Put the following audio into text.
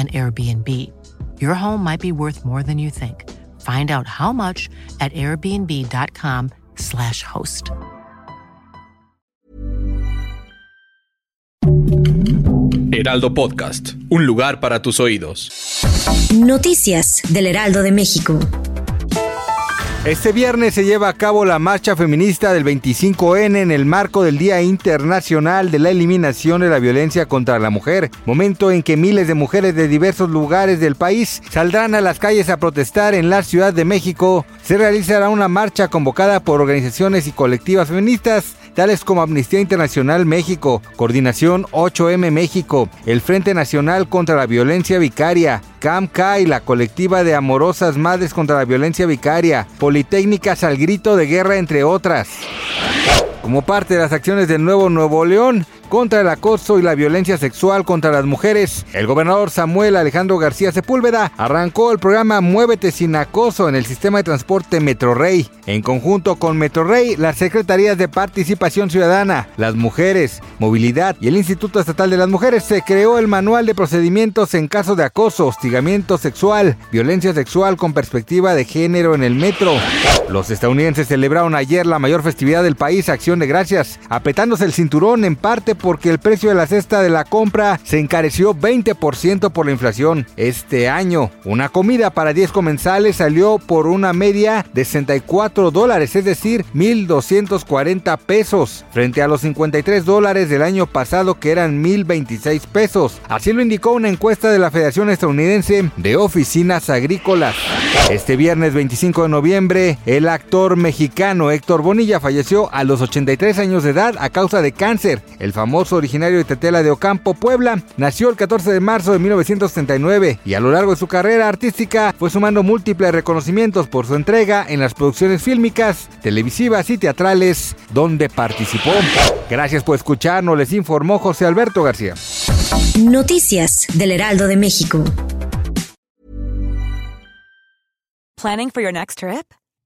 an Airbnb. Your home might be worth more than you think. Find out how much at airbnb.com/slash host. Heraldo Podcast, un lugar para tus oídos. Noticias del Heraldo de México. Este viernes se lleva a cabo la marcha feminista del 25N en el marco del Día Internacional de la Eliminación de la Violencia contra la Mujer, momento en que miles de mujeres de diversos lugares del país saldrán a las calles a protestar en la Ciudad de México. Se realizará una marcha convocada por organizaciones y colectivas feministas tales como Amnistía Internacional México, Coordinación 8M México, el Frente Nacional contra la Violencia Vicaria, CAMCA y la colectiva de amorosas madres contra la violencia vicaria, Politécnicas al grito de guerra entre otras. Como parte de las acciones del nuevo Nuevo León, contra el acoso y la violencia sexual contra las mujeres. El gobernador Samuel Alejandro García Sepúlveda arrancó el programa Muévete sin acoso en el sistema de transporte Metrorrey. En conjunto con Metrorrey, las secretarías de Participación Ciudadana, las mujeres, movilidad y el Instituto Estatal de las Mujeres se creó el manual de procedimientos en caso de acoso, hostigamiento sexual, violencia sexual con perspectiva de género en el metro. Los estadounidenses celebraron ayer la mayor festividad del país, Acción de Gracias, apetándose el cinturón en parte porque el precio de la cesta de la compra se encareció 20% por la inflación. Este año, una comida para 10 comensales salió por una media de 64 dólares, es decir, 1.240 pesos, frente a los 53 dólares del año pasado que eran 1.026 pesos. Así lo indicó una encuesta de la Federación Estadounidense de Oficinas Agrícolas. Este viernes 25 de noviembre, el actor mexicano Héctor Bonilla falleció a los 83 años de edad a causa de cáncer. El famoso originario de Tetela de Ocampo, Puebla, nació el 14 de marzo de 1979 y a lo largo de su carrera artística fue sumando múltiples reconocimientos por su entrega en las producciones fílmicas, televisivas y teatrales donde participó. Gracias por escucharnos, les informó José Alberto García. Noticias del Heraldo de México. Planning for your next trip?